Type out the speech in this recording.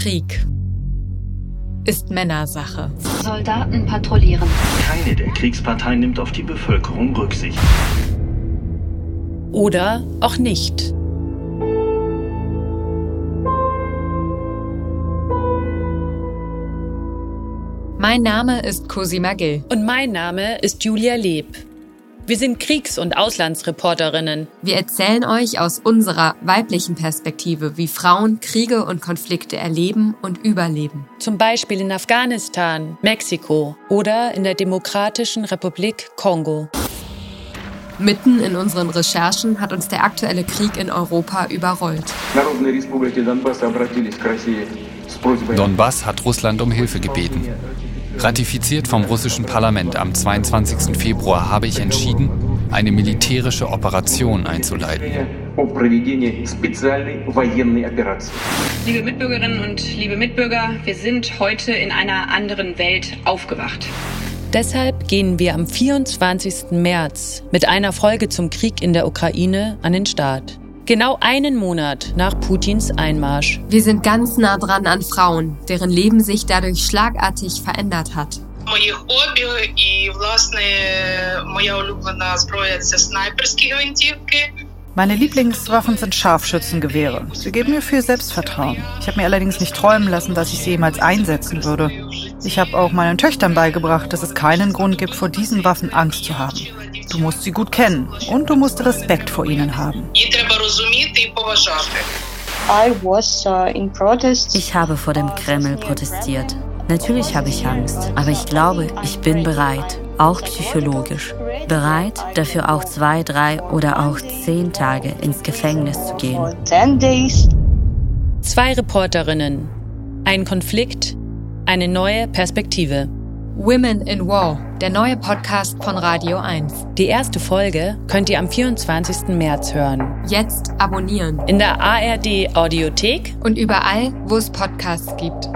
Krieg ist Männersache. Soldaten patrouillieren. Keine der Kriegsparteien nimmt auf die Bevölkerung Rücksicht. Oder auch nicht. Mein Name ist Cosima Gill. Und mein Name ist Julia Leb. Wir sind Kriegs- und Auslandsreporterinnen. Wir erzählen euch aus unserer weiblichen Perspektive, wie Frauen Kriege und Konflikte erleben und überleben. Zum Beispiel in Afghanistan, Mexiko oder in der Demokratischen Republik Kongo. Mitten in unseren Recherchen hat uns der aktuelle Krieg in Europa überrollt. Donbass hat Russland um Hilfe gebeten. Ratifiziert vom russischen Parlament am 22. Februar habe ich entschieden, eine militärische Operation einzuleiten. Liebe Mitbürgerinnen und liebe Mitbürger, wir sind heute in einer anderen Welt aufgewacht. Deshalb gehen wir am 24. März mit einer Folge zum Krieg in der Ukraine an den Start. Genau einen Monat nach Putins Einmarsch. Wir sind ganz nah dran an Frauen, deren Leben sich dadurch schlagartig verändert hat. Meine Lieblingswaffen sind Scharfschützengewehre. Sie geben mir viel Selbstvertrauen. Ich habe mir allerdings nicht träumen lassen, dass ich sie jemals einsetzen würde. Ich habe auch meinen Töchtern beigebracht, dass es keinen Grund gibt, vor diesen Waffen Angst zu haben. Du musst sie gut kennen und du musst Respekt vor ihnen haben. Ich habe vor dem Kreml protestiert. Natürlich habe ich Angst, aber ich glaube, ich bin bereit, auch psychologisch. Bereit, dafür auch zwei, drei oder auch zehn Tage ins Gefängnis zu gehen. Zwei Reporterinnen, ein Konflikt, eine neue Perspektive. Women in War, der neue Podcast von Radio 1. Die erste Folge könnt ihr am 24. März hören. Jetzt abonnieren. In der ARD Audiothek und überall, wo es Podcasts gibt.